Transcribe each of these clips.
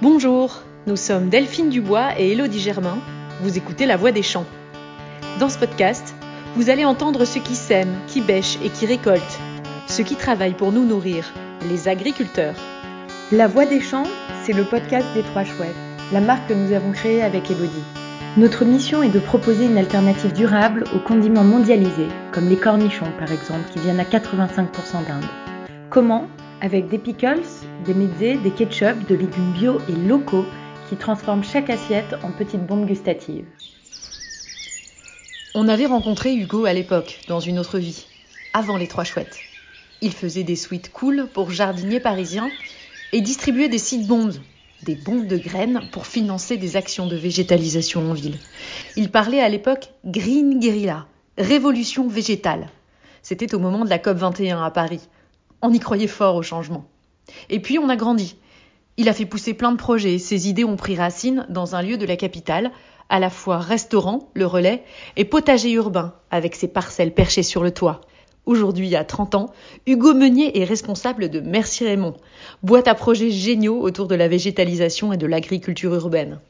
Bonjour, nous sommes Delphine Dubois et Élodie Germain. Vous écoutez La Voix des Champs. Dans ce podcast, vous allez entendre ceux qui sèment, qui bêchent et qui récoltent, ceux qui travaillent pour nous nourrir, les agriculteurs. La Voix des Champs, c'est le podcast des Trois Chouettes, la marque que nous avons créée avec Elodie. Notre mission est de proposer une alternative durable aux condiments mondialisés, comme les cornichons par exemple, qui viennent à 85% d'Inde. Comment Avec des pickles, des mezzés, des ketchup, de légumes bio et locaux qui transforment chaque assiette en petites bombes gustatives. On avait rencontré Hugo à l'époque, dans une autre vie, avant les Trois Chouettes. Il faisait des suites cool pour jardiniers parisiens et distribuait des seed bombs, des bombes de graines pour financer des actions de végétalisation en ville. Il parlait à l'époque Green Guerrilla, révolution végétale. C'était au moment de la COP 21 à Paris. On y croyait fort au changement. Et puis on a grandi. Il a fait pousser plein de projets. Ses idées ont pris racine dans un lieu de la capitale, à la fois restaurant, le relais, et potager urbain, avec ses parcelles perchées sur le toit. Aujourd'hui, à 30 ans, Hugo Meunier est responsable de Merci Raymond, boîte à projets géniaux autour de la végétalisation et de l'agriculture urbaine.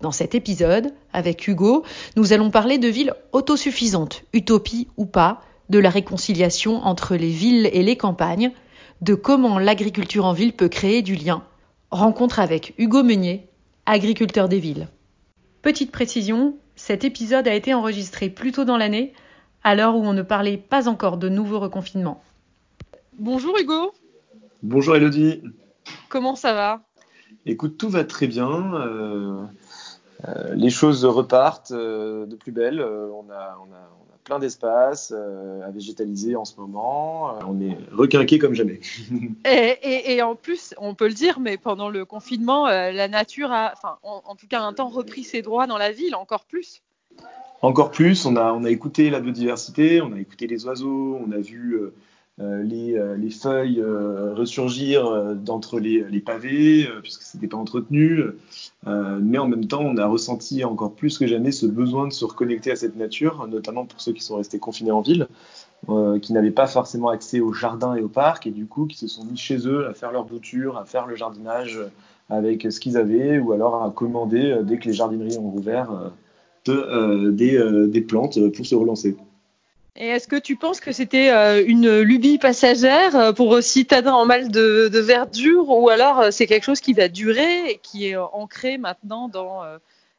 Dans cet épisode, avec Hugo, nous allons parler de villes autosuffisantes, utopie ou pas, de la réconciliation entre les villes et les campagnes, de comment l'agriculture en ville peut créer du lien. Rencontre avec Hugo Meunier, agriculteur des villes. Petite précision, cet épisode a été enregistré plus tôt dans l'année, à l'heure où on ne parlait pas encore de nouveaux reconfinements. Bonjour Hugo. Bonjour Elodie. Comment ça va? Écoute, tout va très bien. Euh, euh, les choses repartent euh, de plus belle. On a, on, a, on, a, plein d'espace à végétaliser en ce moment. on est requinqué comme jamais. et, et, et, en plus, on peut le dire, mais pendant le confinement, la nature a, enfin, en, en tout cas, un temps repris ses droits dans la ville, encore plus encore plus, on a, on a écouté la biodiversité, on a écouté les oiseaux, on a vu euh, euh les, euh, les, feuilles euh, ressurgir d'entre les, pavés, puisque ce n'était pas entretenu. mais en même temps, on a ressenti encore plus que jamais ce besoin de se reconnecter à cette nature, notamment pour ceux qui sont restés confinés en ville, qui n'avaient pas forcément accès aux jardins et aux parcs, et du coup qui se sont mis chez eux à faire leur bouture, à faire le jardinage avec ce qu'ils avaient, ou alors à commander dès que les jardineries ont ouvert euh, euh, des, plantes pour se relancer. Et est-ce que tu penses que c'était euh, une lubie passagère pour citadins en mal de, verdure ou alors c'est quelque chose qui va durer et qui est ancré maintenant dans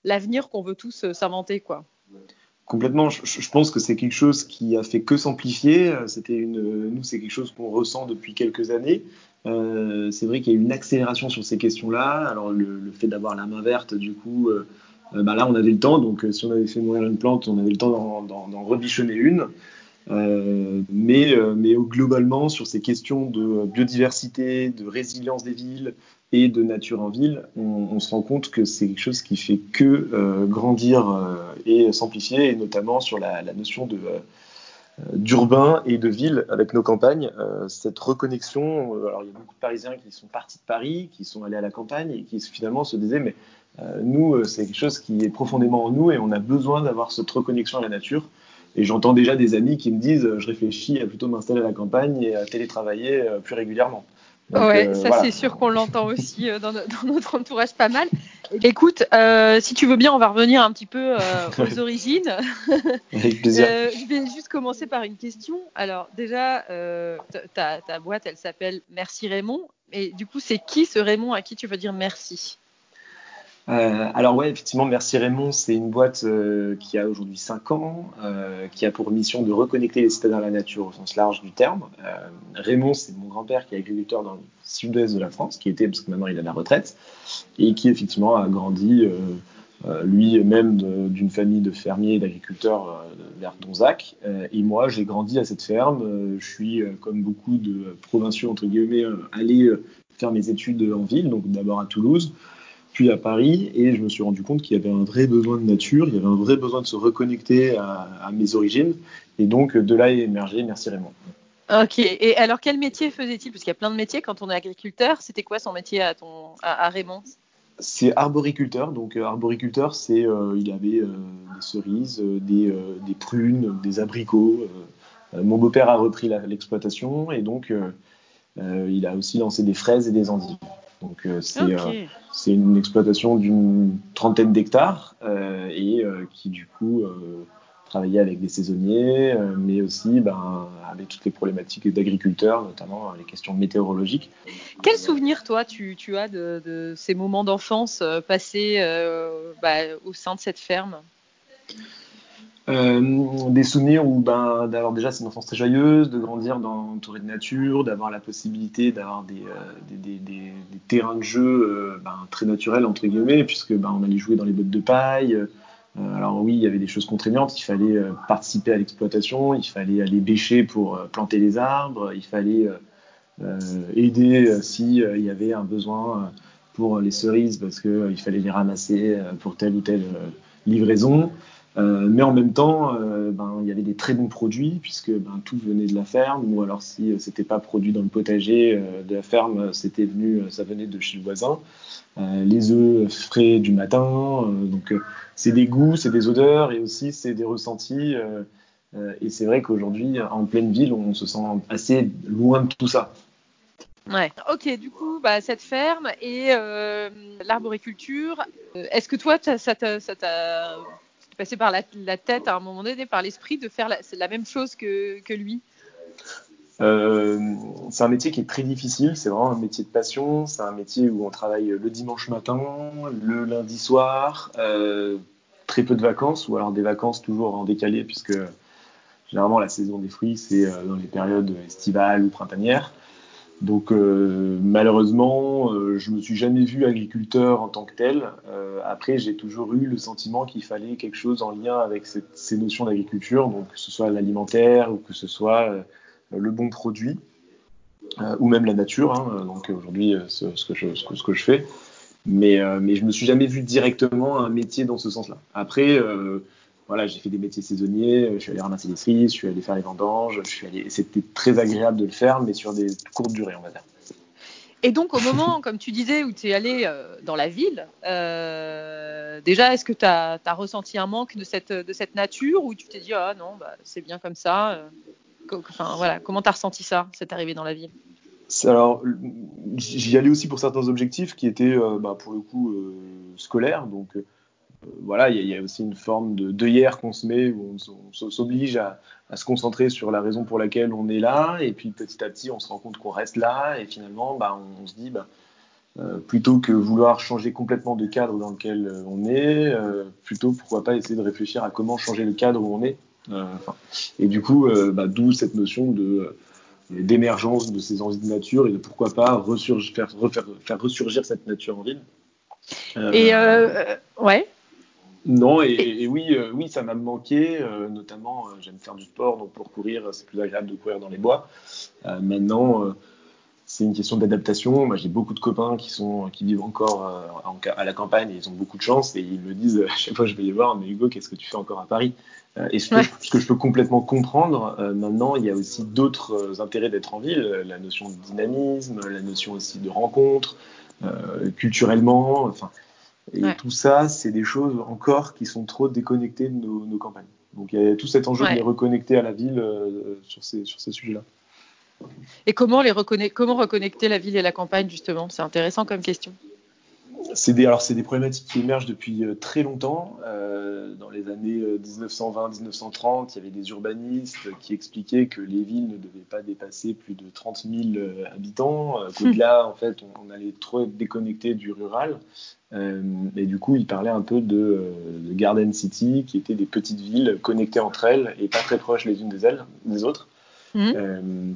l'avenir qu'on veut tous s'inventer quoi? Complètement. Je, pense que c'est quelque chose qui a fait que s'amplifier. C'était une, nous, c'est quelque chose qu'on ressent depuis quelques années. c'est vrai qu'il y a eu une accélération sur ces questions-là. Alors le, fait d'avoir la main verte, du coup, euh, bah là, on avait le temps. Donc, euh, si on avait fait mourir une plante, on avait le temps d'en rebichonner une. Euh, mais, mais globalement, sur ces questions de biodiversité, de résilience des villes et de nature en ville, on, se rend compte que c'est quelque chose qui fait que grandir et s'amplifier, et notamment sur la, la notion de d'urbain et de ville avec nos campagnes. cette reconnexion, alors il y a beaucoup de Parisiens qui sont partis de Paris, qui sont allés à la campagne et qui finalement se disaient mais euh, nous, euh, c'est quelque chose qui est profondément en nous et on a besoin d'avoir cette reconnexion à la nature. Et j'entends déjà des amis qui me disent je réfléchis à plutôt m'installer à la campagne et à télétravailler euh, plus régulièrement. Oui, ouais, ça c'est sûr qu'on l'entend aussi dans, notre entourage pas mal. Écoute, si tu veux bien, on va revenir un petit peu aux origines. Avec plaisir. je vais juste commencer par une question. Alors déjà, ta, ta, boîte, elle s'appelle Merci Raymond. Et du coup, c'est qui ce Raymond à qui tu veux dire merci? Euh, alors ouais, effectivement, Merci Raymond, c'est une boîte euh, qui a aujourd'hui 5 ans, euh, qui a pour mission de reconnecter les citadins à la nature au sens large du terme. Raymond, c'est mon grand-père qui est agriculteur dans le sud-ouest de la France, qui était, parce que maintenant il à la retraite, et qui effectivement a grandi lui-même d'une famille de fermiers et d'agriculteurs vers Donzac. et moi, j'ai grandi à cette ferme. je suis, comme beaucoup de provinciaux, entre guillemets, allé faire mes études en ville, donc d'abord à Toulouse, puis à Paris, et je me suis rendu compte qu'il y avait un vrai besoin de nature, il y avait un vrai besoin de se reconnecter à, mes origines, et donc de là est émergé Merci Raymond. Ok, et alors quel métier faisait-il? Parce qu'il y a plein de métiers quand on est agriculteur, c'était quoi son métier à, ton, à, Raymond? C'est arboriculteur. Donc euh, arboriculteur, c'est euh, il avait euh, des cerises, des, des, prunes, des abricots. mon beau-père a repris l'exploitation et donc il a aussi lancé des fraises et des endives. Donc c'est une exploitation d'une trentaine d'hectares et qui du coup travaillait avec des saisonniers, mais aussi ben, avec toutes les problématiques d'agriculteurs, notamment les questions météorologiques. Quel souvenir, toi, tu, tu as de, de, ces moments d'enfance passés euh, bah, au sein de cette ferme? euh, des souvenirs où ben, d'avoir déjà cette enfance très joyeuse, de grandir dans, entouré de nature, d'avoir la possibilité d'avoir des, euh, terrains de jeu euh, ben, très naturels, entre guillemets, puisque ben, on allait jouer dans les bottes de paille. alors oui, il y avait des choses contraignantes, il fallait participer à l'exploitation, il fallait aller bêcher pour planter les arbres, il fallait aider s'il y avait un besoin pour les cerises, parce qu'il fallait les ramasser pour telle ou telle livraison. Euh, mais en même temps, euh, ben, il y avait des très bons produits puisque ben, tout venait de la ferme, ou alors si euh, c'était pas produit dans le potager de la ferme, c'était venu, ça venait de chez le voisin. les œufs frais du matin, donc c'est des goûts, c'est des odeurs et aussi c'est des ressentis. et c'est vrai qu'aujourd'hui, en pleine ville, on se sent assez loin de tout ça. Ouais. Ok, du coup, bah, cette ferme et l'arboriculture, est-ce que toi, ça t'a passé par la, tête à un moment donné, par l'esprit, de faire la, la même chose que, lui euh, c'est un métier qui est très difficile, c'est vraiment un métier de passion, c'est un métier où on travaille le dimanche matin, le lundi soir, euh, très peu de vacances, ou alors des vacances toujours en décalé, puisque généralement la saison des fruits, c'est euh, dans les périodes estivales ou printanières. Donc euh, malheureusement, euh, je me suis jamais vu agriculteur en tant que tel. Euh, après, j'ai toujours eu le sentiment qu'il fallait quelque chose en lien avec cette, ces notions d'agriculture, donc que ce soit l'alimentaire ou que ce soit euh, le bon produit euh, ou même la nature. Hein, donc aujourd'hui, ce, ce, que je, ce, je fais. Mais, mais je me suis jamais vu directement un métier dans ce sens-là. Après voilà, j'ai fait des métiers saisonniers, euh, je suis allé ramasser des cerises, je suis allé faire les vendanges, je suis allé, c'était très agréable de le faire, mais sur des courtes durées, on va dire. Et donc, au moment, comme tu disais, où tu es allé euh, dans la ville, euh, déjà, est-ce que tu as, as, ressenti un manque de cette, de cette nature ou tu t'es dit, ah non, bah, c'est bien comme ça enfin, voilà, Comment tu as ressenti ça, cette arrivée dans la ville? Alors, j'y allais aussi pour certains objectifs qui étaient, euh, bah, pour le coup, euh, scolaires. Donc, voilà, il y, a aussi une forme de d'œillère qu'on se met où on, s'oblige à, se concentrer sur la raison pour laquelle on est là, et puis petit à petit on se rend compte qu'on reste là, et finalement bah, on, se dit bah, euh, plutôt que vouloir changer complètement de cadre dans lequel euh, on est, euh, plutôt pourquoi pas essayer de réfléchir à comment changer le cadre où on est. Euh, et du coup, euh, bah, d'où cette notion de d'émergence de ces envies de nature et de pourquoi pas faire, ressurgir cette nature en ville. et ouais. Non, et, et oui, euh, oui, ça m'a manqué, euh, notamment euh, j'aime faire du sport, donc pour courir, c'est plus agréable de courir dans les bois. Maintenant, c'est une question d'adaptation. Moi, j'ai beaucoup de copains qui sont, qui vivent encore en, à la campagne et ils ont beaucoup de chance et ils me disent à chaque fois que je vais les voir, mais Hugo, qu'est-ce que tu fais encore à Paris? Et ce que, ouais. je, ce que, je, peux complètement comprendre, maintenant, il y a aussi d'autres intérêts d'être en ville, la notion de dynamisme, la notion aussi de rencontre, culturellement, enfin. Et ouais. tout ça, c'est des choses encore qui sont trop déconnectées de nos, nos, campagnes. Donc il y a tout cet enjeu ouais. de les reconnecter à la ville euh, sur ces, sur ces sujets-là. Et comment, les reconnecter, comment reconnecter la ville et la campagne, justement? C'est intéressant comme question. C'est des, alors, c'est des problématiques qui émergent depuis euh, très longtemps. Euh, dans les années 1920-1930, il y avait des urbanistes qui expliquaient que les villes ne devaient pas dépasser plus de 30 000 euh, habitants, euh, qu'au-delà, en fait, on, on, allait trop être déconnecté du rural. Euh, et du coup, il parlait un peu de, de, Garden City, qui étaient des petites villes connectées entre elles et pas très proches les unes des, autres. Mmh.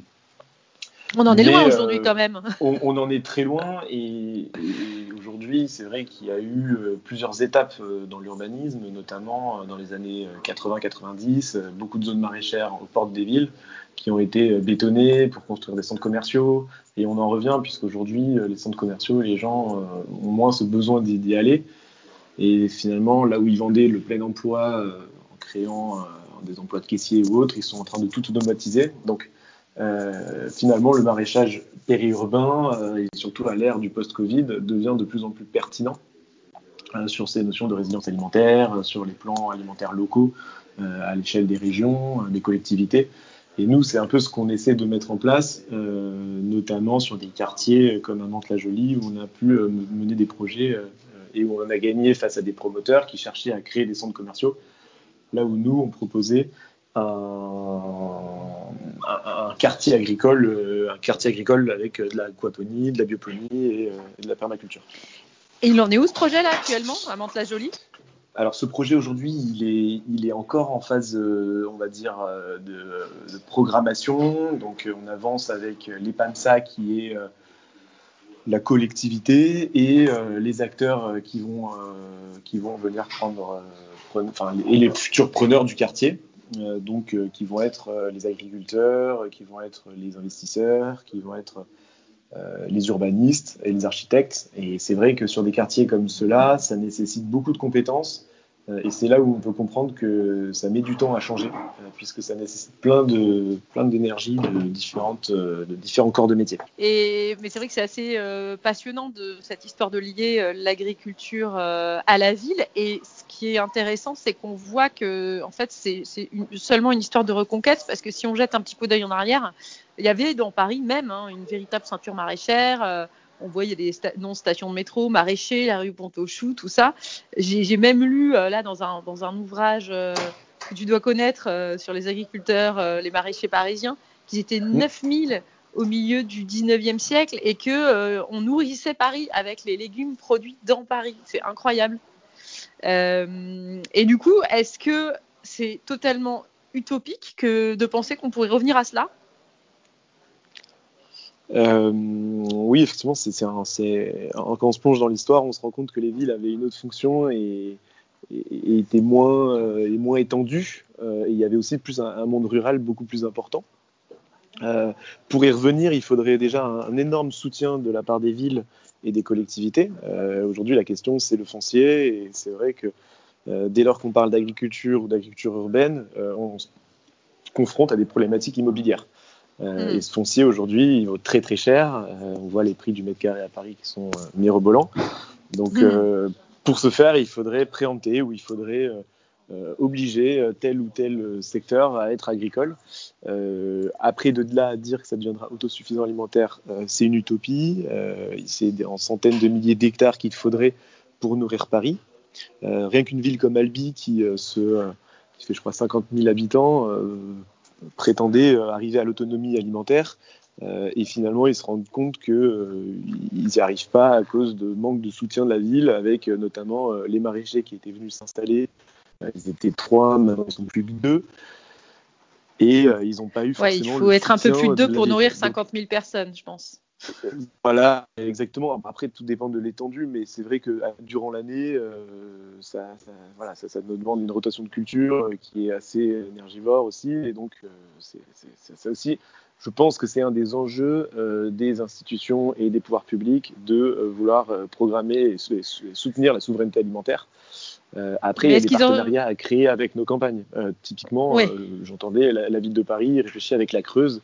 On en est Mais, loin aujourd'hui quand même. On, on, en est très loin et, et aujourd'hui, c'est vrai qu'il y a eu euh, plusieurs étapes euh, dans l'urbanisme, notamment euh, dans les années 80-90, beaucoup de zones maraîchères aux portes des villes qui ont été bétonnées pour construire des centres commerciaux. Et on en revient puisqu'aujourd'hui, les centres commerciaux, les gens ont moins ce besoin d'y aller. Et finalement, là où ils vendaient le plein emploi en créant des emplois de caissier ou autres, ils sont en train de tout automatiser. Donc, euh, finalement, le maraîchage périurbain, euh, et surtout à l'ère du post-Covid, devient de plus en plus pertinent euh, sur ces notions de résilience alimentaire, sur les plans alimentaires locaux à l'échelle des régions, des collectivités. Et nous, c'est un peu ce qu'on essaie de mettre en place, notamment sur des quartiers comme à Mantes-la-Jolie, où on a pu mener des projets et où on a gagné face à des promoteurs qui cherchaient à créer des centres commerciaux, là où nous, on proposait un, quartier agricole, un quartier agricole avec de l'aquaponie, de la bioponie et, de la permaculture. Et il en est où ce projet là actuellement à Mantes-la-Jolie? Alors ce projet aujourd'hui, il est, il est encore en phase, euh, on va dire, euh, de, programmation. Donc on avance avec l'EPAMSA qui est euh, la collectivité et les acteurs qui vont, qui vont venir prendre, enfin, et les futurs preneurs du quartier. Donc qui vont être les agriculteurs, qui vont être les investisseurs, qui vont être les urbanistes et les architectes. Et c'est vrai que sur des quartiers comme ceux-là, ça nécessite beaucoup de compétences. Euh, et c'est là où on peut comprendre que ça met du temps à changer, euh, puisque ça nécessite plein de plein d'énergie de différentes euh, de différents corps de métier. Et mais c'est vrai que c'est assez passionnant de cette histoire de lier l'agriculture à la ville. Et ce qui est intéressant, c'est qu'on voit que en fait c'est seulement une histoire de reconquête, parce que si on jette un petit peu d'œil en arrière, il y avait dans Paris même hein, une véritable ceinture maraîchère on voit, il y a des non-stations de métro, maraîcher, la rue Pont-au-Chou, tout ça. J'ai même lu euh, là dans un, dans un ouvrage euh, que tu dois connaître euh, sur les agriculteurs, les maraîchers parisiens, qu'ils étaient 9000 au milieu du 19e siècle et que on nourrissait Paris avec les légumes produits dans Paris. C'est incroyable. et du coup, est-ce que c'est totalement utopique que de penser qu'on pourrait revenir à cela? Euh, oui, effectivement, quand on se plonge dans l'histoire, on se rend compte que les villes avaient une autre fonction et, étaient moins, euh, et moins étendues. Euh, il y avait aussi plus un, monde rural beaucoup plus important. pour y revenir, il faudrait déjà un, énorme soutien de la part des villes et des collectivités. aujourd'hui, la question, c'est le foncier. Et c'est vrai que dès lors qu'on parle d'agriculture ou d'agriculture urbaine, on se confronte à des problématiques immobilières. Euh, mm. Et ce foncier aujourd'hui, il vaut très très cher. Euh, on voit les prix du mètre carré à Paris qui sont euh, mirobolants. Donc, mm. pour ce faire, il faudrait préempter ou il faudrait obliger tel ou tel secteur à être agricole. après, de là à dire que ça deviendra autosuffisant alimentaire, c'est une utopie. c'est en centaines de milliers d'hectares qu'il faudrait pour nourrir Paris. rien qu'une ville comme Albi, qui, se, qui fait, je crois, 50 000 habitants, prétendaient euh, arriver à l'autonomie alimentaire. Euh, et finalement, ils se rendent compte qu'ils euh, n'y arrivent pas à cause de manque de soutien de la ville, avec notamment les maraîchers qui étaient venus s'installer. Ils étaient trois, maintenant ils sont plus que deux. Et ils n'ont pas eu forcément. il faut être un peu plus de deux pour nourrir 50 000 personnes, je pense. Voilà, exactement. Après, tout dépend de l'étendue, mais c'est vrai que euh, durant l'année, euh, ça, voilà, ça, nous demande une rotation de culture euh, qui est assez énergivore aussi. Et donc, c'est ça aussi, je pense que c'est un des enjeux des institutions et des pouvoirs publics de vouloir programmer et, soutenir la souveraineté alimentaire. après, il y a des partenariats à créer avec nos campagnes. typiquement, j'entendais la, la, ville de Paris réfléchir avec la Creuse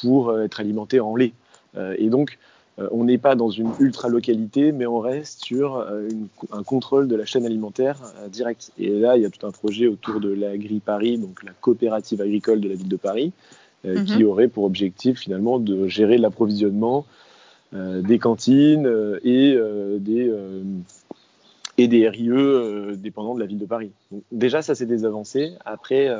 pour être alimentée en lait. Euh, et donc, euh, on n'est pas dans une ultra-localité, mais on reste sur euh, un contrôle de la chaîne alimentaire direct. Et là, il y a tout un projet autour de l'Agri Paris, donc la coopérative agricole de la ville de Paris, mhm. qui aurait pour objectif finalement de gérer l'approvisionnement des cantines et des et des RIE dépendants de la ville de Paris. Donc, déjà, ça c'est des avancées. Après,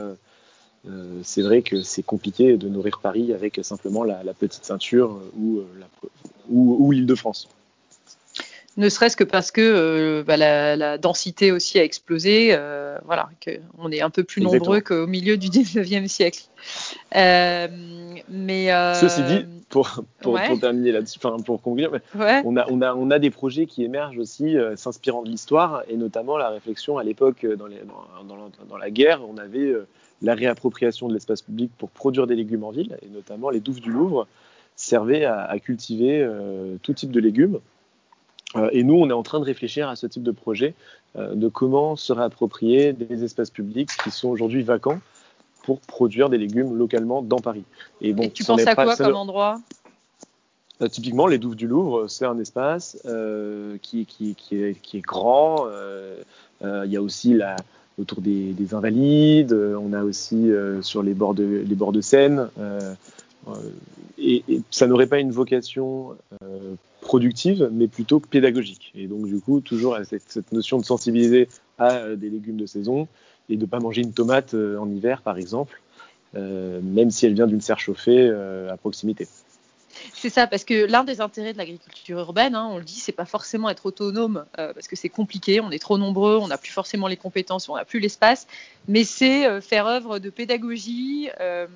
euh, c'est vrai que c'est compliqué de nourrir Paris avec simplement la, petite ceinture ou, euh, ou, l'île de France. Ne serait-ce que parce que euh, bah, la, densité aussi a explosé, voilà, qu'on est un peu plus nombreux qu'au milieu du 19e siècle. mais Ceci dit, pour, pour, terminer là-dessus, pour conclure, on, a, on, a, on a des projets qui émergent aussi s'inspirant de l'histoire, et notamment la réflexion à l'époque, dans, dans, dans, la guerre, on avait la réappropriation de l'espace public pour produire des légumes en ville, et notamment les douves du Louvre servaient à, cultiver euh, tout type de légumes. Euh, et nous, on est en train de réfléchir à ce type de projet, euh, de comment se réapproprier des espaces publics qui sont aujourd'hui vacants pour produire des légumes localement dans Paris. Et, bon, tu penses à quoi comme endroit? Typiquement, les Douves du Louvre, c'est un espace qui, qui, est, qui, est, grand. Il y a aussi la, autour des, invalides, on a aussi sur les bords de, les bords de Seine. Et, ça n'aurait pas une vocation productive, mais plutôt pédagogique. Et donc, du coup, toujours cette, cette notion de sensibiliser à des légumes de saison et de ne pas manger une tomate en hiver, par exemple, même si elle vient d'une serre chauffée à proximité. C'est ça, parce que l'un des intérêts de l'agriculture urbaine, hein, on le dit, c'est pas forcément être autonome, euh, parce que c'est compliqué, on est trop nombreux, on n'a plus forcément les compétences, on n'a plus l'espace, mais c'est euh, faire œuvre de pédagogie, euh,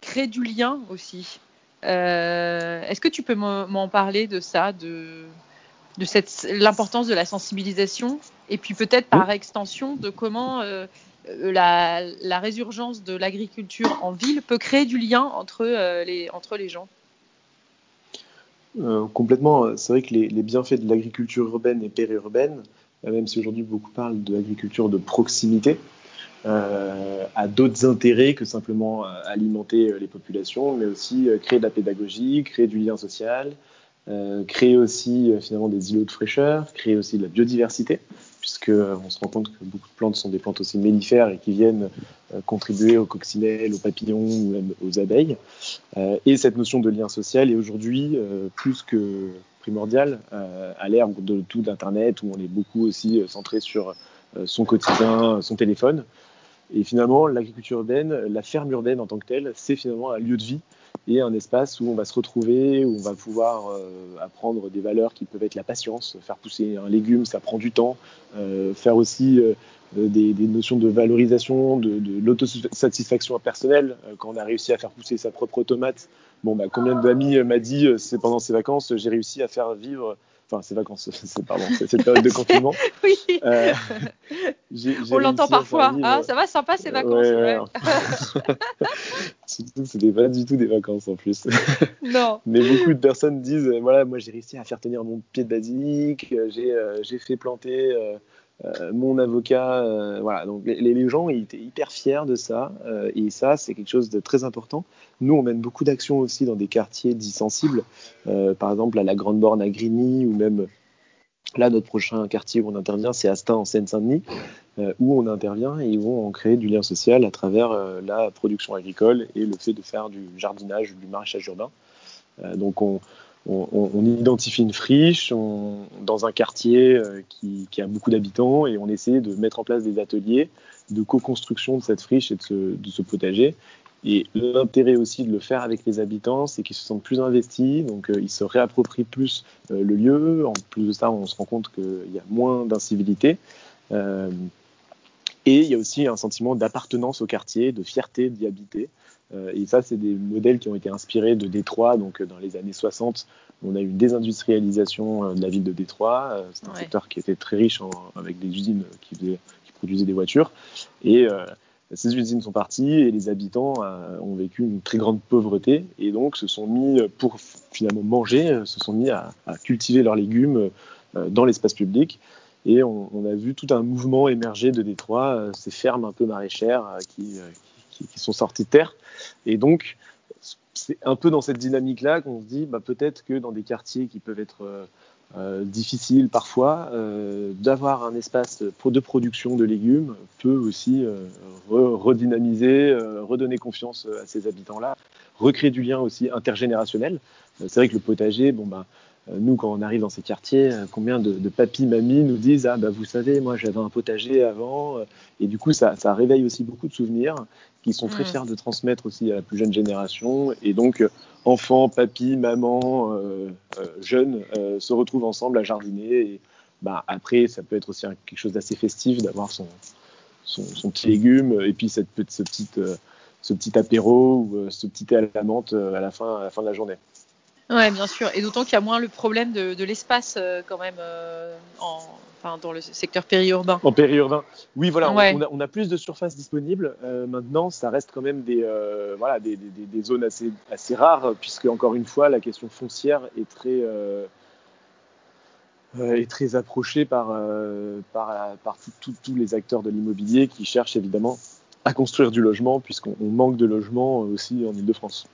créer du lien aussi. Est-ce que tu peux m'en parler de ça, de, de l'importance de la sensibilisation, et puis peut-être par extension de comment la, la, résurgence de l'agriculture en ville peut créer du lien entre, les, entre les gens? Euh, complètement. C'est vrai que les, bienfaits de l'agriculture urbaine et périurbaine, euh, même si aujourd'hui beaucoup parlent de l'agriculture de proximité, euh, a d'autres intérêts que simplement alimenter les populations, mais aussi créer de la pédagogie, créer du lien social, créer aussi finalement des îlots de fraîcheur, créer aussi de la biodiversité puisqu'on se rend compte que beaucoup de plantes sont des plantes aussi mellifères et qui viennent euh, contribuer aux coccinelles, aux papillons ou même aux abeilles. Euh, et cette notion de lien social est aujourd'hui euh, plus que primordiale à l'ère de tout d'Internet, où on est beaucoup aussi centré sur son quotidien, son téléphone. Et finalement, l'agriculture urbaine, la ferme urbaine en tant que telle, c'est finalement un lieu de vie et un espace où on va se retrouver, où on va pouvoir euh, apprendre des valeurs qui peuvent être la patience, faire pousser un légume, ça prend du temps, euh, faire aussi euh, des, notions de valorisation, de, l'autosatisfaction personnelle. quand on a réussi à faire pousser sa propre tomate, bon, bah, combien d'amis m'a dit, c'est pendant ces vacances, j'ai réussi à faire vivre enfin ces vacances, c'est pardon, cette période de confinement. oui. Euh, On l'entend parfois. Ah, ça va, sympa ces vacances. Ouais, ouais. Surtout que c'était pas du tout des vacances en plus. non. Mais beaucoup de personnes disent, voilà, moi j'ai réussi à faire tenir mon pied de basilic, j'ai euh, fait planter. Euh, mon avocat, euh, voilà. Donc les, les, gens ils étaient hyper fiers de ça, euh, et ça c'est quelque chose de très important. Nous on mène beaucoup d'actions aussi dans des quartiers dits sensibles, par exemple à la Grande Borne à Grigny ou même là notre prochain quartier où on intervient c'est Astin en Seine-Saint-Denis, où on intervient et où on crée du lien social à travers la production agricole et le fait de faire du jardinage, du maraîchage urbain. donc on, on, identifie une friche dans un quartier euh, qui, a beaucoup d'habitants et on essaie de mettre en place des ateliers de co-construction de cette friche et de ce, potager. Et l'intérêt aussi de le faire avec les habitants, c'est qu'ils se sentent plus investis, donc euh, ils se réapproprient plus euh, le lieu. En plus de ça, on se rend compte qu'il y a moins d'incivilité. et il y a aussi un sentiment d'appartenance au quartier, de fierté d'y habiter. Euh, et ça, c'est des modèles qui ont été inspirés de Détroit. Donc, euh, dans les années 60, on a eu une désindustrialisation euh, de la ville de Détroit. C'est un secteur qui était très riche avec des usines qui, qui, produisaient des voitures. Et ces usines sont parties et les habitants ont vécu une très grande pauvreté et donc se sont mis, pour finalement manger, se sont mis à, cultiver leurs légumes dans l'espace public. Et on, on, a vu tout un mouvement émerger de Détroit, ces fermes un peu maraîchères qui, qui, sont sortis de terre. Et donc, c'est un peu dans cette dynamique-là qu'on se dit, bah, peut-être que dans des quartiers qui peuvent être euh, euh, difficiles parfois, euh, d'avoir un espace de production de légumes peut aussi redynamiser, redonner confiance à ces habitants-là, recréer du lien aussi intergénérationnel. c'est vrai que le potager, bon, bah, nous, quand on arrive dans ces quartiers, euh, combien de, de papis, mamies nous disent Ah, bah, vous savez, moi j'avais un potager avant. Euh, et du coup, ça, ça réveille aussi beaucoup de souvenirs qui sont très mm. fiers de transmettre aussi à la plus jeune génération. Et donc, enfants, papis, maman, euh, jeunes se retrouvent ensemble à jardiner. Et bah, après, ça peut être aussi quelque chose d'assez festif d'avoir son, son, son, petit légume et puis cette, ce, petite, ce petit apéro ou ce petit thé à la menthe à la fin, à la fin de la journée. Oui, bien sûr. Et d'autant qu'il y a moins le problème de, l'espace euh, quand même euh, en, enfin, dans le secteur périurbain. En périurbain. Oui, voilà, on, a, plus de surface disponible. Euh, maintenant, ça reste quand même des, voilà, des, des, zones assez, assez rares, puisque encore une fois, la question foncière est très, est très approchée par, par, par tous les acteurs de l'immobilier qui cherchent évidemment à construire du logement, puisqu'on manque de logement aussi en Ile-de-France.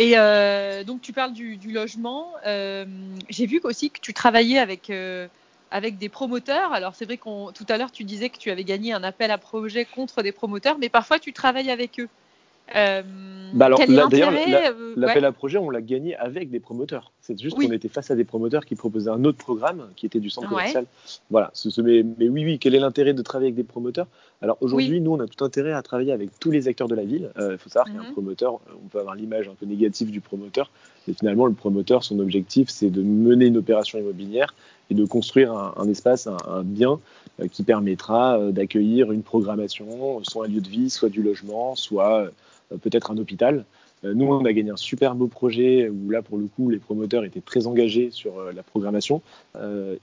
Et euh, donc tu parles du, logement. Euh, j'ai vu aussi que tu travaillais avec euh, avec des promoteurs. Alors c'est vrai qu'on tout à l'heure tu disais que tu avais gagné un appel à projet contre des promoteurs, mais parfois tu travailles avec eux. Euh, bah alors, d'ailleurs, euh, l'appel à projet, on l'a gagné avec des promoteurs. C'est juste qu'on était face à des promoteurs qui proposaient un autre programme qui était du centre commercial. Voilà. mais, mais, oui, oui, quel est l'intérêt de travailler avec des promoteurs? Alors aujourd'hui, nous, on a tout intérêt à travailler avec tous les acteurs de la ville. Il faut savoir qu'un mhm. promoteur, on peut avoir l'image un peu négative du promoteur, mais finalement, le promoteur, son objectif, c'est de mener une opération immobilière et de construire un, espace, un, bien euh, qui permettra euh, d'accueillir une programmation, soit un lieu de vie, soit du logement, soit euh, peut-être un hôpital. Nous, on a gagné un super beau projet où là, pour le coup, les promoteurs étaient très engagés sur la programmation.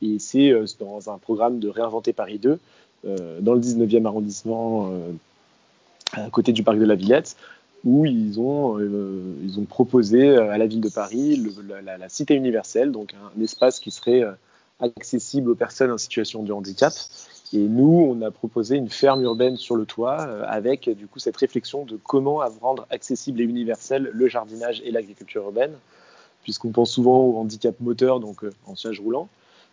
Et c'est dans un programme de Réinventer Paris 2, dans le 19e arrondissement, à côté du parc de la Villette, où ils ont, ils ont proposé à la ville de Paris la, cité universelle, donc un espace qui serait accessible aux personnes en situation de handicap. Et nous, on a proposé une ferme urbaine sur le toit euh, avec du coup cette réflexion de comment rendre accessible et universel le jardinage et l'agriculture urbaine, puisqu'on pense souvent au handicap moteur, donc euh, en siège roulant,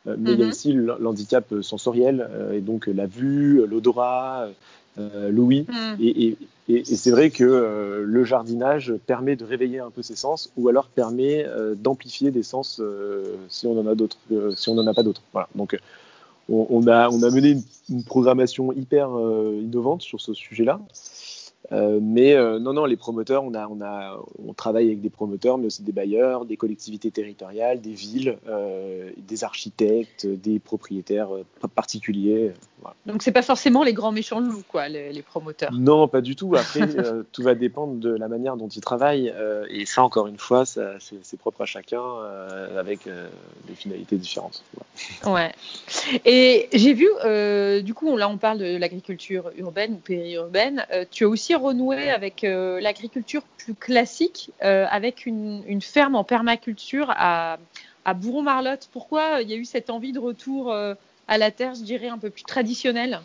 euh, mais il y a mhm. aussi l'handicap sensoriel, et donc la vue, l'odorat, Louis. Hmm. Et, c'est vrai que le jardinage permet de réveiller un peu ses sens ou alors permet d'amplifier des sens si on en a d'autres, si on n'en a pas d'autres. Voilà. Donc on, a, on a mené une, programmation hyper innovante sur ce sujet-là. Euh, mais euh, non, non, les promoteurs, on, a, on, a, on travaille avec des promoteurs, mais aussi des bailleurs, des collectivités territoriales, des villes, euh, des architectes, des propriétaires particuliers. Voilà. Donc, c'est pas forcément les grands méchants loups, quoi, les, promoteurs. Non, pas du tout. Après, tout va dépendre de la manière dont ils travaillent. et ça, encore une fois, c'est propre à chacun, avec des finalités différentes. Ouais. Et j'ai vu, du coup, là, on parle de l'agriculture urbaine ou périurbaine. tu as aussi renouer avec euh, l'agriculture plus classique, euh, avec une, ferme en permaculture à, à Bourron-Marlotte. Pourquoi il y a eu cette envie de retour euh, à la terre, je dirais, un peu plus traditionnelle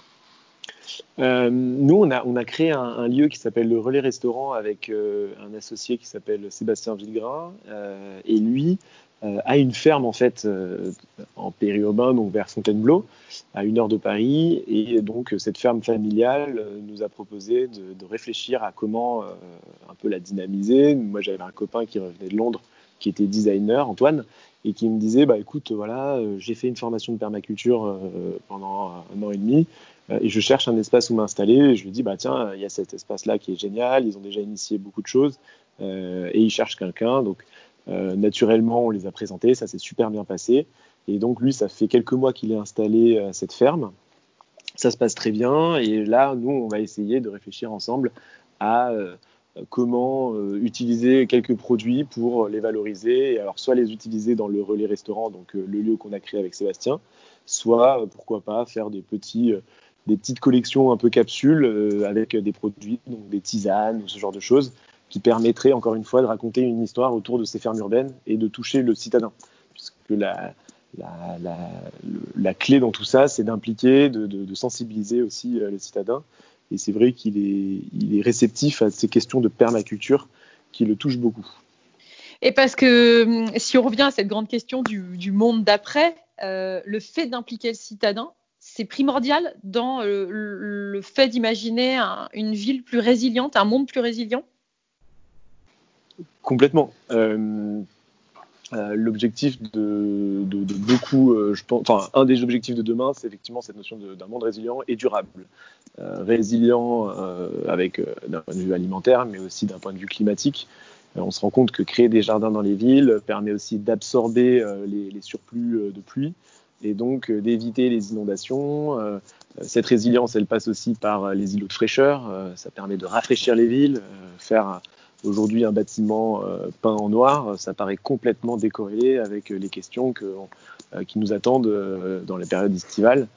nous, on a, créé un, lieu qui s'appelle le Relais Restaurant avec un associé qui s'appelle Sébastien Villegrain. et lui, euh, a une ferme en fait euh, en périurbain, donc vers Fontainebleau, à une heure de Paris. Et donc cette ferme familiale euh, nous a proposé de réfléchir à comment un peu la dynamiser. Moi, j'avais un copain qui revenait de Londres, qui était designer, Antoine, et qui me disait bah écoute, voilà, j'ai fait une formation de permaculture pendant un an et demi. Et je cherche un espace où m'installer. Je lui dis, bah tiens, il y a cet espace-là qui est génial. Ils ont déjà initié beaucoup de choses. et ils cherchent quelqu'un. Donc, euh, naturellement, on les a présentés, ça s'est super bien passé. Et donc lui, ça fait quelques mois qu'il est installé à cette ferme. Ça se passe très bien. Et là, nous, on va essayer de réfléchir ensemble à euh, comment euh, utiliser quelques produits pour les valoriser. Et alors, soit les utiliser dans le relais restaurant, donc le lieu qu'on a créé avec Sébastien, soit, pourquoi pas, faire des petits des petites collections un peu capsules avec des produits, donc des tisanes ou ce genre de choses, qui permettrait encore une fois de raconter une histoire autour de ces fermes urbaines et de toucher le citadin. Puisque la, clé dans tout ça, c'est d'impliquer, de, sensibiliser aussi euh, le citadin. Et c'est vrai qu'il est, il est réceptif à ces questions de permaculture qui le touchent beaucoup. Et parce que hum, si on revient à cette grande question du, du monde d'après, euh, le fait d'impliquer le citadin, c'est primordial dans euh, le, le fait d'imaginer un, une ville plus résiliente, un monde plus résilient? Complètement. Euh, euh, l'objectif de, beaucoup, euh, je pense, enfin, un des objectifs de demain, c'est effectivement cette notion d'un monde résilient et durable. résilient avec d'un point de vue alimentaire, mais aussi d'un point de vue climatique. on se rend compte que créer des jardins dans les villes permet aussi d'absorber les, les, surplus de pluie et donc d'éviter les inondations. cette résilience, elle passe aussi par les îlots de fraîcheur. ça permet de rafraîchir les villes, faire Aujourd'hui, un bâtiment euh, peint en noir, ça paraît complètement décorrélé avec les questions que, euh, qui nous attendent euh, dans les périodes estivales.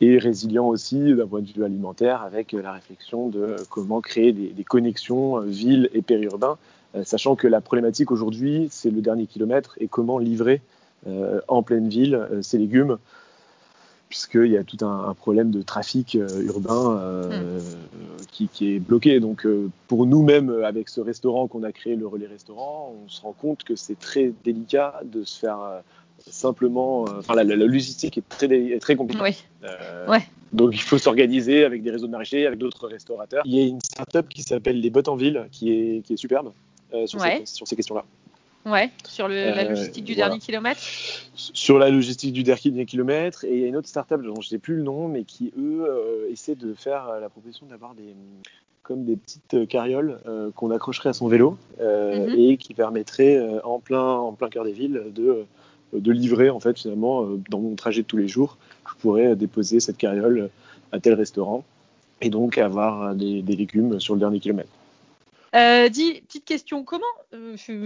et résilient aussi d'un point de vue alimentaire avec la réflexion de comment créer des, des connexions ville et périurbain, sachant que la problématique aujourd'hui, c'est le dernier kilomètre et comment livrer en pleine ville ces légumes puisqu'il y a tout un, problème de trafic euh, urbain euh, hmm. qui, est bloqué. Donc euh, pour nous-mêmes, avec ce restaurant qu'on a créé, le relais restaurant, on se rend compte que c'est très délicat de se faire simplement. Enfin, la, logistique est très, très compliquée. Oui. ouais. Donc il faut s'organiser avec des réseaux de maraîchers, avec d'autres restaurateurs. Il y a une startup qui s'appelle Les Bottes en Ville, qui est, qui est superbe sur, ces, sur ces questions-là. Ouais, sur le, la logistique du dernier kilomètre Sur la logistique du dernier kilomètre. Et il y a une autre startup dont je ne sais plus le nom, mais qui, eux, essaient de faire la proposition d'avoir des, comme des petites euh, carrioles euh, qu'on accrocherait à son vélo euh, mhm. et qui permettraient en plein en plein cœur des villes de de livrer en fait finalement dans mon trajet de tous les jours je pourrais déposer cette carriole à tel restaurant et donc avoir des, légumes sur le dernier kilomètre. Dis, petite question, comment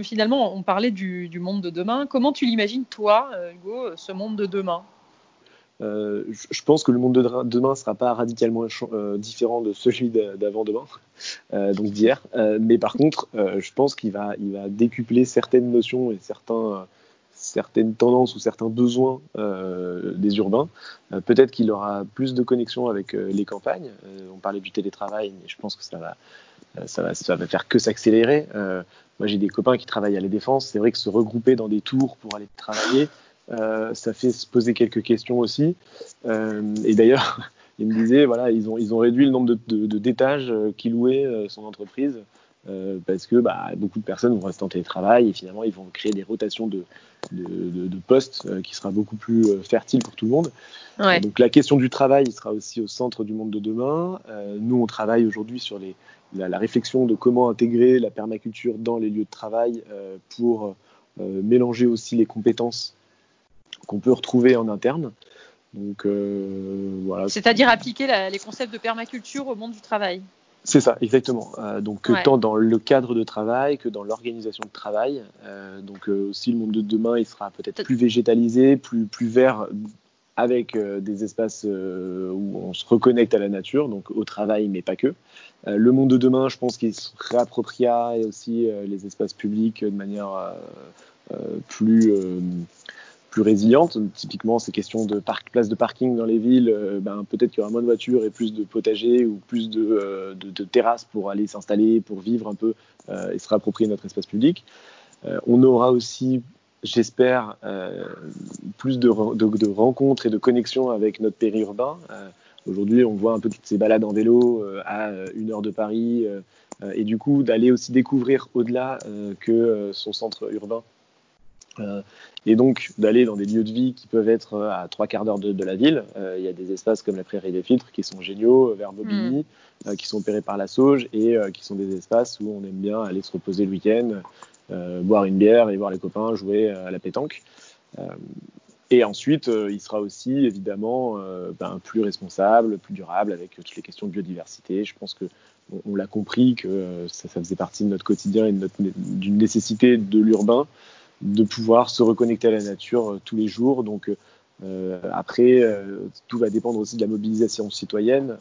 finalement on parlait du, monde de demain, comment tu l'imagines toi, Hugo, ce monde de demain? Euh, je pense que le monde de demain ne sera pas radicalement euh, différent de celui d'avant-demain, euh, donc d'hier. mais par contre, je pense qu'il va, décupler certaines notions et certaines tendances ou certains besoins des urbains. Peut-être qu'il aura plus de connexion avec les campagnes. on parlait du télétravail, mais je pense que ça va, ça va, ça va faire que s'accélérer. moi, j'ai des copains qui travaillent à la défense. C'est vrai que se regrouper dans des tours pour aller travailler, euh, ça fait se poser quelques questions aussi. Euh, et d'ailleurs, il me disait, voilà, ils ont, ils ont réduit le nombre d'étages de, de, euh, qui louaient son entreprise euh, parce que bah, beaucoup de personnes vont rester en télétravail et finalement ils vont créer des rotations de, de postes euh, qui sera beaucoup plus euh, fertile pour tout le monde. Ouais. Donc la question du travail sera aussi au centre du monde de demain. nous, on travaille aujourd'hui sur les, la, la, réflexion de comment intégrer la permaculture dans les lieux de travail pour mélanger aussi les compétences qu'on peut retrouver en interne. Donc euh, voilà. C'est-à-dire appliquer la, les concepts de permaculture au monde du travail. C'est ça, exactement. Euh, donc ouais. tant dans le cadre de travail que dans l'organisation de travail. Euh, donc euh, aussi le monde de demain, il sera peut-être plus végétalisé, plus plus vert, avec euh, des espaces euh, où on se reconnecte à la nature, donc au travail, mais pas que. le monde de demain, je pense qu'il se réappropria et aussi les espaces publics de manière plus plus résiliente. Typiquement, ces questions de parc, place de parking dans les villes, euh, ben, peut-être qu'il y aura moins de voitures et plus de potagers ou plus de, euh, terrasses pour aller s'installer, pour vivre un peu euh, et se réapproprier notre espace public. on aura aussi, j'espère, plus de, de, rencontres et de connexions avec notre périurbain. Aujourd'hui, on voit un peu toutes ces balades en vélo à une heure de Paris et du coup d'aller aussi découvrir au-delà que son centre urbain euh, et donc d'aller dans des lieux de vie qui peuvent être euh, à trois quarts d'heure de, de, la ville. Euh, il y a des espaces comme la Prairie des Filtres qui sont géniaux, vers Bobigny, mm. qui sont opérés par la Sauge et qui sont des espaces où on aime bien aller se reposer le week-end, boire une bière et voir les copains jouer à la pétanque. Et ensuite, il sera aussi évidemment ben, plus responsable, plus durable avec toutes les questions de biodiversité. Je pense que on, l'a compris que ça, faisait partie de notre quotidien et d'une nécessité de l'urbain de pouvoir se reconnecter à la nature euh, tous les jours. Donc euh, après, euh, tout va dépendre aussi de la mobilisation citoyenne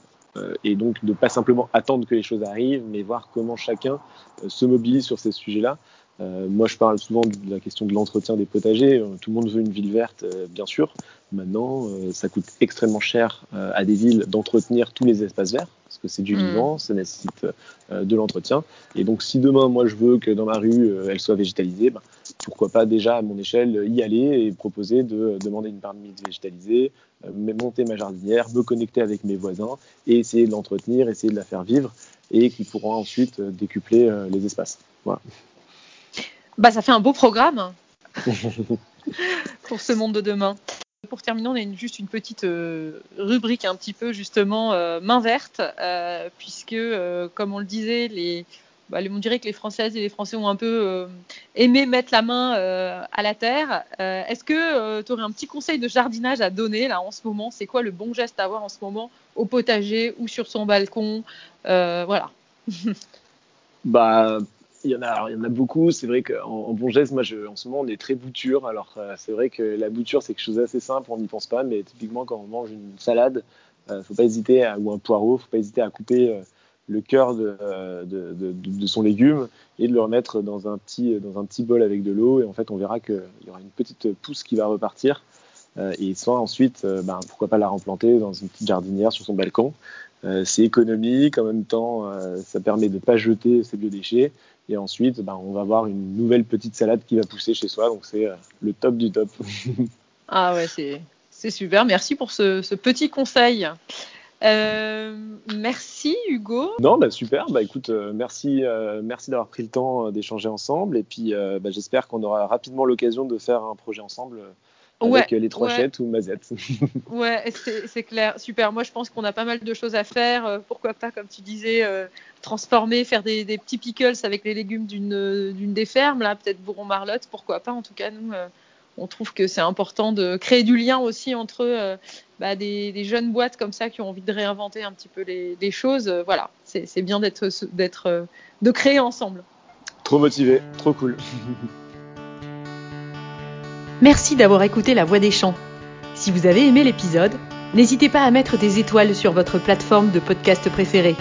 et donc de pas simplement attendre que les choses arrivent, mais voir comment chacun se mobilise sur ces sujets-là. Euh, moi, je parle souvent de la question de l'entretien des potagers. Euh, tout le monde veut une ville verte, euh, bien sûr. Maintenant, ça coûte extrêmement cher à des villes d'entretenir tous les espaces verts, parce que c'est du mmh. vivant, ça nécessite de l'entretien. Et donc, si demain, moi, je veux que dans ma rue, elle soit végétalisée, ben, pourquoi pas déjà à mon échelle y aller et proposer de demander une mise végétalisée, monter ma jardinière, me connecter avec mes voisins et essayer de l'entretenir, essayer de la faire vivre et qui pourront ensuite décupler les espaces. Voilà. Bah, ça fait un beau programme pour ce monde de demain. Pour terminer, on a une, juste une petite euh, rubrique un petit peu justement euh, main verte, euh, puisque euh, comme on le disait, les, bah, on dirait que les Françaises et les Français ont un peu euh, aimé mettre la main à la terre. Est-ce que tu aurais un petit conseil de jardinage à donner là en ce moment? C'est quoi le bon geste à avoir en ce moment au potager ou sur son balcon? Voilà. bah il y en a, alors, il y en a beaucoup. C'est vrai qu'en en bon geste, moi, je, en ce moment, on est très bouture. Alors, euh, c'est vrai que la bouture, c'est quelque chose d'assez simple, on n'y pense pas. Mais typiquement, quand on mange une salade, euh, faut pas hésiter à, ou un poireau, faut pas hésiter à couper euh, le cœur de, euh, de, de, de, son légume et de le remettre dans un petit, dans un petit bol avec de l'eau. Et en fait, on verra qu'il y aura une petite pousse qui va repartir. Euh, et soit ensuite, ben, pourquoi pas la replanter dans une petite jardinière sur son balcon. c'est économique, en même temps, ça permet de pas jeter ses biodéchets Et ensuite, ben, on va avoir une nouvelle petite salade qui va pousser chez soi. Donc c'est le top du top. ah ouais, c'est super. Merci pour ce, ce petit conseil. Euh, merci Hugo. Non, bah super. Bah écoute, euh, merci, euh, merci d'avoir pris le temps d'échanger ensemble. Et puis, bah, j'espère qu'on aura rapidement l'occasion de faire un projet ensemble avec les trois ouais. ou Mazette. ouais, c'est clair, super. Moi, je pense qu'on a pas mal de choses à faire. pourquoi pas, comme tu disais, transformer, faire des, des, petits pickles avec les légumes d'une des fermes, là, peut-être Bourron-Marlotte. Pourquoi pas En tout cas, nous on trouve que c'est important de créer du lien aussi entre euh, bah, des, jeunes boîtes comme ça qui ont envie de réinventer un petit peu les, choses. Euh, voilà, c'est bien d'être, d'être, euh, de créer ensemble. Trop motivé, trop cool. Merci d'avoir écouté La Voix des Champs. Si vous avez aimé l'épisode, n'hésitez pas à mettre des étoiles sur votre plateforme de podcast préférée.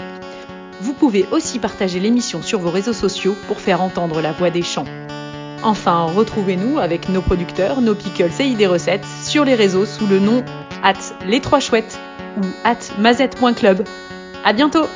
Vous pouvez aussi partager l'émission sur vos réseaux sociaux pour faire entendre la voix des champs. Enfin, retrouvez-nous avec nos producteurs, nos pickles et idées recettes sur les réseaux sous le nom at les trois chouettes ou at mazette.club. À bientôt!